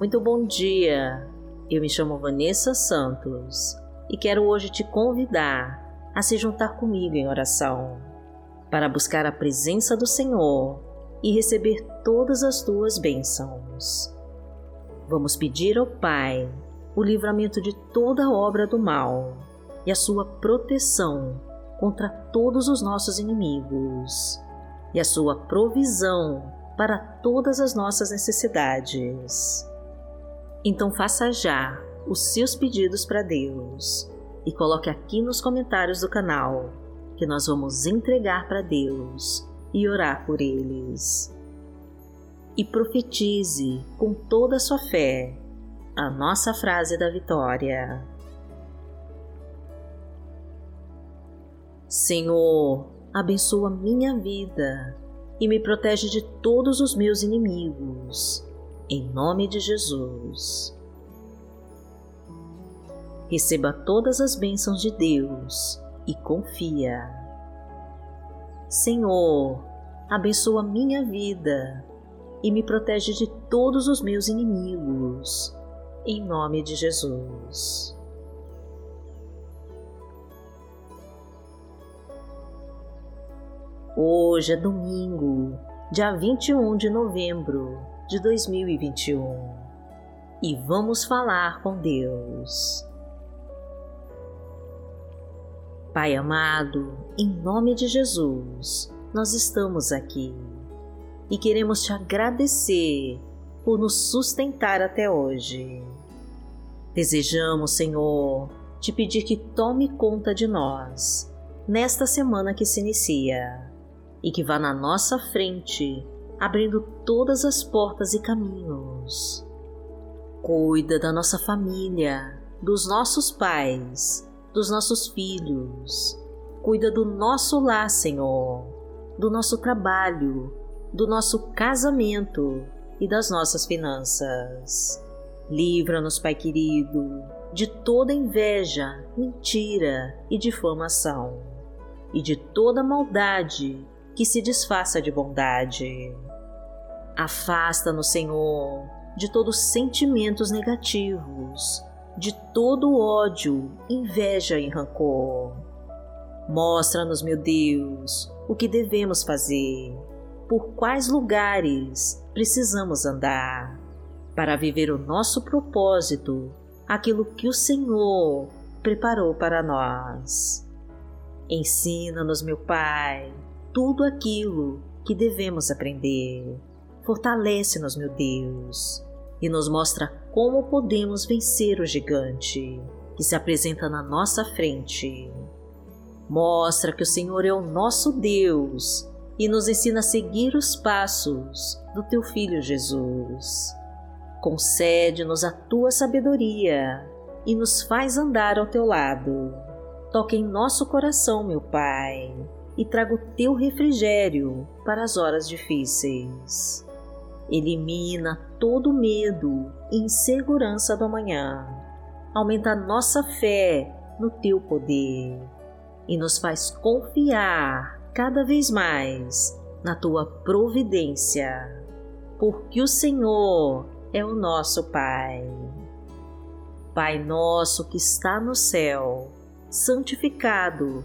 Muito bom dia! Eu me chamo Vanessa Santos e quero hoje te convidar a se juntar comigo em oração para buscar a presença do Senhor e receber todas as tuas bênçãos. Vamos pedir ao Pai o livramento de toda obra do mal e a sua proteção contra todos os nossos inimigos e a sua provisão para todas as nossas necessidades. Então faça já os seus pedidos para Deus e coloque aqui nos comentários do canal que nós vamos entregar para Deus e orar por eles. E profetize com toda a sua fé a nossa frase da vitória. Senhor, abençoa minha vida e me protege de todos os meus inimigos em nome de Jesus. Receba todas as bênçãos de Deus e confia. Senhor, abençoa minha vida e me protege de todos os meus inimigos, em nome de Jesus. Hoje é domingo, dia 21 de novembro de 2021 e vamos falar com Deus. Pai amado, em nome de Jesus, nós estamos aqui e queremos te agradecer por nos sustentar até hoje. Desejamos, Senhor, te pedir que tome conta de nós nesta semana que se inicia e que vá na nossa frente abrindo todas as portas e caminhos. Cuida da nossa família, dos nossos pais, dos nossos filhos. Cuida do nosso lar, Senhor, do nosso trabalho, do nosso casamento e das nossas finanças. Livra-nos, Pai querido, de toda inveja, mentira e difamação, e de toda maldade que se disfaça de bondade. Afasta-nos, Senhor, de todos os sentimentos negativos, de todo ódio, inveja e rancor. Mostra-nos, meu Deus, o que devemos fazer, por quais lugares precisamos andar, para viver o nosso propósito, aquilo que o Senhor preparou para nós. Ensina-nos, meu Pai, tudo aquilo que devemos aprender. Fortalece-nos, meu Deus, e nos mostra como podemos vencer o gigante que se apresenta na nossa frente. Mostra que o Senhor é o nosso Deus e nos ensina a seguir os passos do teu Filho Jesus. Concede-nos a tua sabedoria e nos faz andar ao teu lado. Toque em nosso coração, meu Pai e traga o teu refrigério para as horas difíceis. Elimina todo medo e insegurança do amanhã. Aumenta nossa fé no teu poder e nos faz confiar cada vez mais na tua providência, porque o Senhor é o nosso Pai. Pai nosso que está no céu, santificado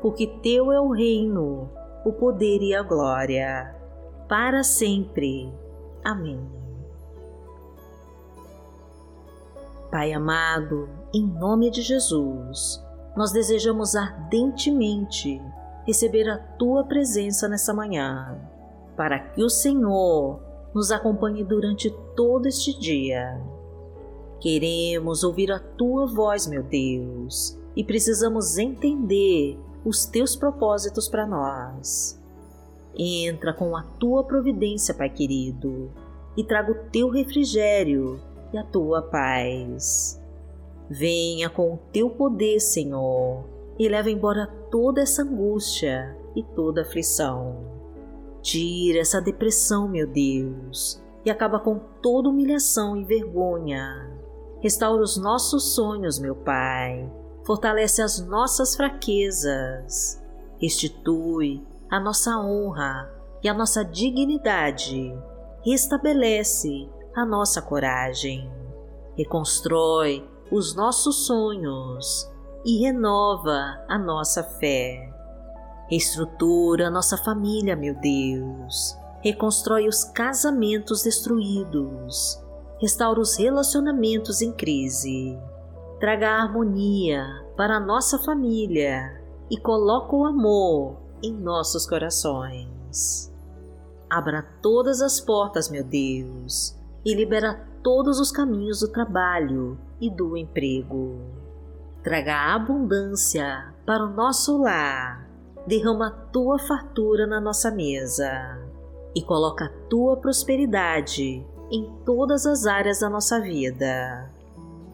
porque Teu é o reino, o poder e a glória, para sempre. Amém. Pai amado, em nome de Jesus, nós desejamos ardentemente receber a Tua presença nessa manhã, para que o Senhor nos acompanhe durante todo este dia. Queremos ouvir a Tua voz, meu Deus, e precisamos entender os teus propósitos para nós. Entra com a tua providência, Pai querido, e traga o teu refrigério e a tua paz. Venha com o teu poder, Senhor, e leva embora toda essa angústia e toda aflição. Tira essa depressão, meu Deus, e acaba com toda humilhação e vergonha. Restaura os nossos sonhos, meu Pai. Fortalece as nossas fraquezas. Restitui a nossa honra e a nossa dignidade. Restabelece a nossa coragem. Reconstrói os nossos sonhos e renova a nossa fé. Reestrutura nossa família, meu Deus. Reconstrói os casamentos destruídos. Restaura os relacionamentos em crise. Traga harmonia para a nossa família e coloca o amor em nossos corações. Abra todas as portas, meu Deus, e libera todos os caminhos do trabalho e do emprego. Traga abundância para o nosso lar, derrama a tua fartura na nossa mesa e coloca a tua prosperidade em todas as áreas da nossa vida.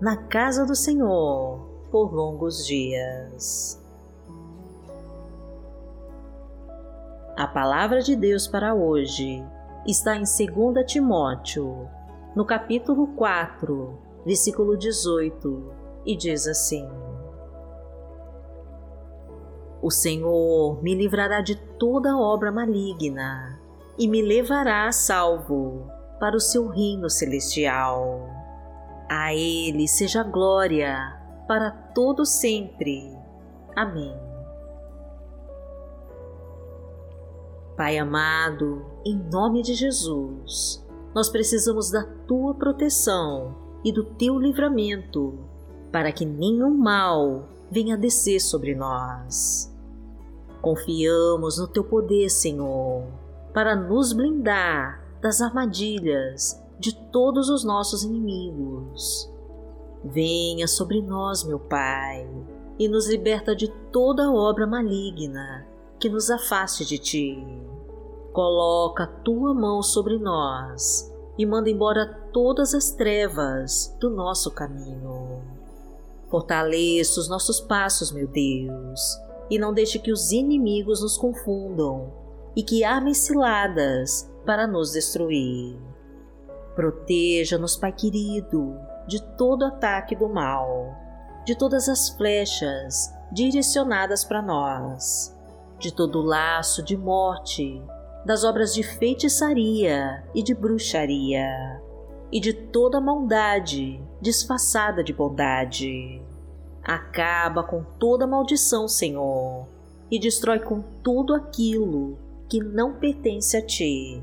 na casa do Senhor por longos dias. A palavra de Deus para hoje está em 2 Timóteo, no capítulo 4, versículo 18, e diz assim: O Senhor me livrará de toda obra maligna e me levará a salvo para o seu reino celestial. A Ele seja glória para todo sempre. Amém. Pai amado, em nome de Jesus, nós precisamos da tua proteção e do teu livramento para que nenhum mal venha descer sobre nós. Confiamos no teu poder, Senhor, para nos blindar das armadilhas de todos os nossos inimigos. Venha sobre nós, meu Pai, e nos liberta de toda obra maligna que nos afaste de Ti. Coloca a Tua mão sobre nós e manda embora todas as trevas do nosso caminho. Fortaleça os nossos passos, meu Deus, e não deixe que os inimigos nos confundam e que armem ciladas para nos destruir. Proteja-nos, Pai querido, de todo ataque do mal, de todas as flechas direcionadas para nós de todo laço de morte, das obras de feitiçaria e de bruxaria, e de toda maldade disfarçada de bondade. Acaba com toda maldição, Senhor, e destrói com tudo aquilo que não pertence a Ti.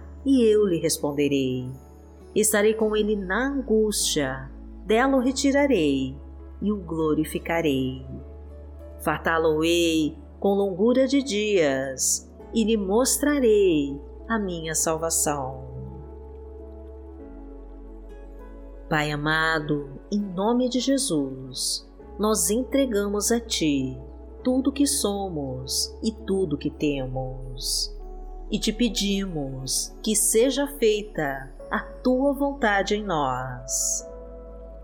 e eu lhe responderei. Estarei com ele na angústia, dela o retirarei e o glorificarei. Fartá-lo-ei com longura de dias e lhe mostrarei a minha salvação. Pai amado, em nome de Jesus, nós entregamos a Ti tudo que somos e tudo que temos. E te pedimos que seja feita a Tua vontade em nós.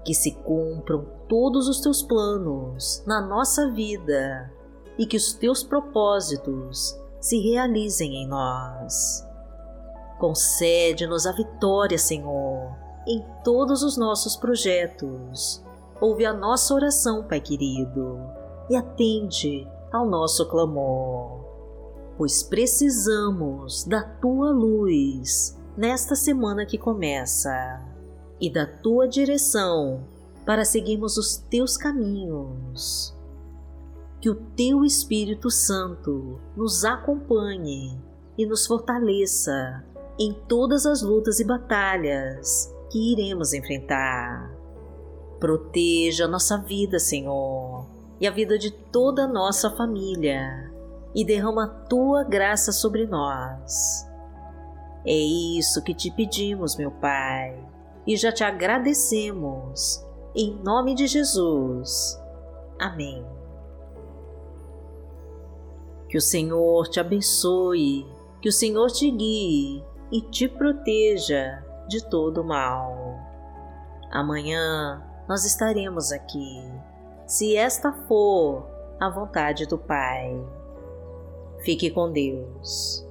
Que se cumpram todos os Teus planos na nossa vida e que os Teus propósitos se realizem em nós. Concede-nos a vitória, Senhor, em todos os nossos projetos. Ouve a nossa oração, Pai querido, e atende ao nosso clamor, pois precisamos da Tua luz nesta semana que começa e da Tua direção para seguirmos os Teus caminhos que o Teu Espírito Santo nos acompanhe e nos fortaleça em todas as lutas e batalhas que iremos enfrentar. Proteja nossa vida, Senhor, e a vida de toda a nossa família, e derrama a tua graça sobre nós. É isso que te pedimos, meu Pai, e já te agradecemos. Em nome de Jesus. Amém. Que o Senhor te abençoe, que o Senhor te guie e te proteja de todo mal. Amanhã nós estaremos aqui, se esta for a vontade do Pai. Fique com Deus.